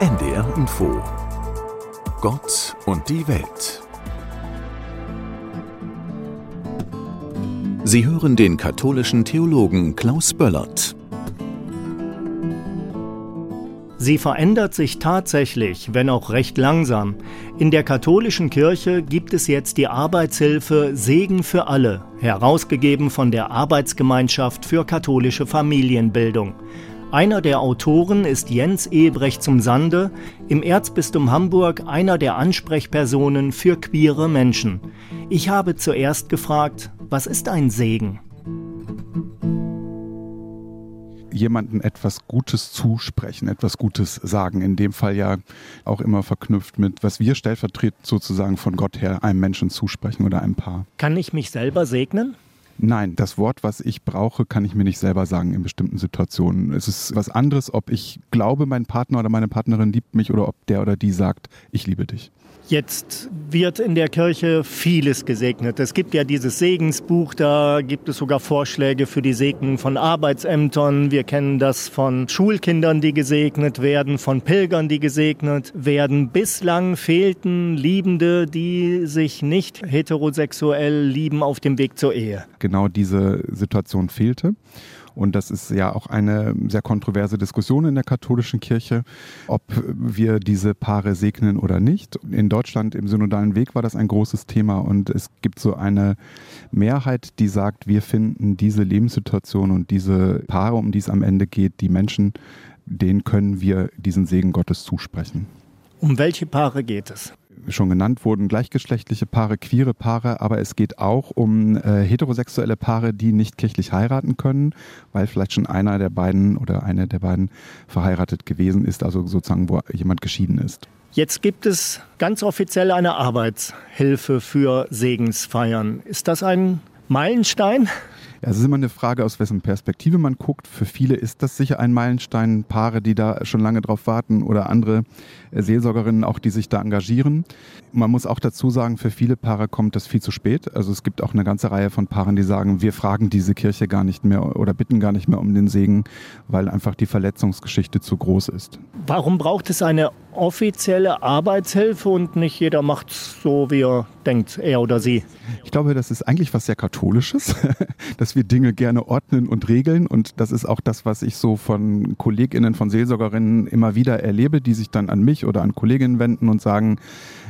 NDR Info Gott und die Welt Sie hören den katholischen Theologen Klaus Böllert. Sie verändert sich tatsächlich, wenn auch recht langsam. In der katholischen Kirche gibt es jetzt die Arbeitshilfe Segen für alle, herausgegeben von der Arbeitsgemeinschaft für katholische Familienbildung. Einer der Autoren ist Jens Ebrecht zum Sande, im Erzbistum Hamburg einer der Ansprechpersonen für queere Menschen. Ich habe zuerst gefragt, was ist ein Segen? jemandem etwas Gutes zusprechen, etwas Gutes sagen. In dem Fall ja auch immer verknüpft mit, was wir stellvertretend sozusagen von Gott her einem Menschen zusprechen oder einem Paar. Kann ich mich selber segnen? Nein, das Wort, was ich brauche, kann ich mir nicht selber sagen in bestimmten Situationen. Es ist was anderes, ob ich glaube, mein Partner oder meine Partnerin liebt mich oder ob der oder die sagt, ich liebe dich. Jetzt wird in der Kirche vieles gesegnet. Es gibt ja dieses Segensbuch, da gibt es sogar Vorschläge für die Segnung von Arbeitsämtern. Wir kennen das von Schulkindern, die gesegnet werden, von Pilgern, die gesegnet werden. Bislang fehlten Liebende, die sich nicht heterosexuell lieben auf dem Weg zur Ehe. Genau diese Situation fehlte. Und das ist ja auch eine sehr kontroverse Diskussion in der katholischen Kirche, ob wir diese Paare segnen oder nicht. In Deutschland im synodalen Weg war das ein großes Thema und es gibt so eine Mehrheit, die sagt, wir finden diese Lebenssituation und diese Paare, um die es am Ende geht, die Menschen, denen können wir diesen Segen Gottes zusprechen. Um welche Paare geht es? Schon genannt wurden, gleichgeschlechtliche Paare, queere Paare, aber es geht auch um äh, heterosexuelle Paare, die nicht kirchlich heiraten können, weil vielleicht schon einer der beiden oder eine der beiden verheiratet gewesen ist, also sozusagen, wo jemand geschieden ist. Jetzt gibt es ganz offiziell eine Arbeitshilfe für Segensfeiern. Ist das ein Meilenstein? Es ist immer eine Frage, aus wessen Perspektive man guckt. Für viele ist das sicher ein Meilenstein, Paare, die da schon lange drauf warten oder andere äh, Seelsorgerinnen auch, die sich da engagieren. Man muss auch dazu sagen, für viele Paare kommt das viel zu spät. Also es gibt auch eine ganze Reihe von Paaren, die sagen, wir fragen diese Kirche gar nicht mehr oder bitten gar nicht mehr um den Segen, weil einfach die Verletzungsgeschichte zu groß ist. Warum braucht es eine offizielle Arbeitshilfe und nicht jeder macht so, wie er denkt, er oder sie? Ich glaube, das ist eigentlich was sehr Katholisches, dass wir Dinge gerne ordnen und regeln. Und das ist auch das, was ich so von KollegInnen, von Seelsorgerinnen immer wieder erlebe, die sich dann an mich oder an Kolleginnen wenden und sagen,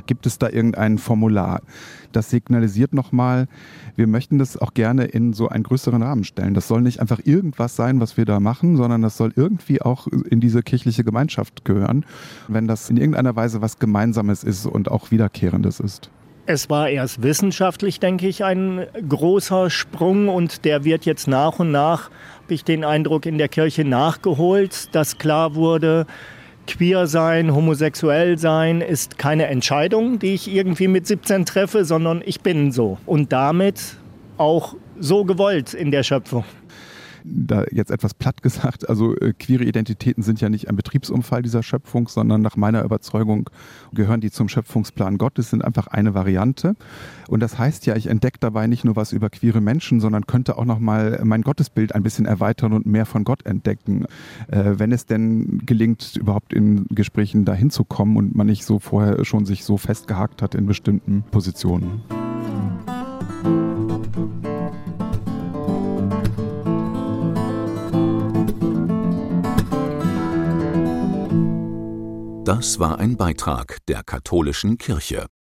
gibt es da irgendein Formular? Das signalisiert nochmal, wir möchten das auch gerne in so einen größeren Rahmen stellen. Das soll nicht einfach irgendwas sein, was wir da machen, sondern das soll irgendwie auch in diese kirchliche Gemeinschaft gehören, wenn das in irgendeiner Weise was Gemeinsames ist und auch Wiederkehrendes ist. Es war erst wissenschaftlich, denke ich, ein großer Sprung und der wird jetzt nach und nach, habe ich den Eindruck, in der Kirche nachgeholt, dass klar wurde, queer sein, homosexuell sein ist keine Entscheidung, die ich irgendwie mit 17 treffe, sondern ich bin so. Und damit auch so gewollt in der Schöpfung da jetzt etwas platt gesagt, also äh, queere Identitäten sind ja nicht ein Betriebsunfall dieser Schöpfung, sondern nach meiner Überzeugung gehören die zum Schöpfungsplan Gottes, sind einfach eine Variante. Und das heißt ja, ich entdecke dabei nicht nur was über queere Menschen, sondern könnte auch nochmal mein Gottesbild ein bisschen erweitern und mehr von Gott entdecken. Äh, wenn es denn gelingt, überhaupt in Gesprächen dahin zu kommen und man nicht so vorher schon sich so festgehakt hat in bestimmten Positionen. Das war ein Beitrag der katholischen Kirche.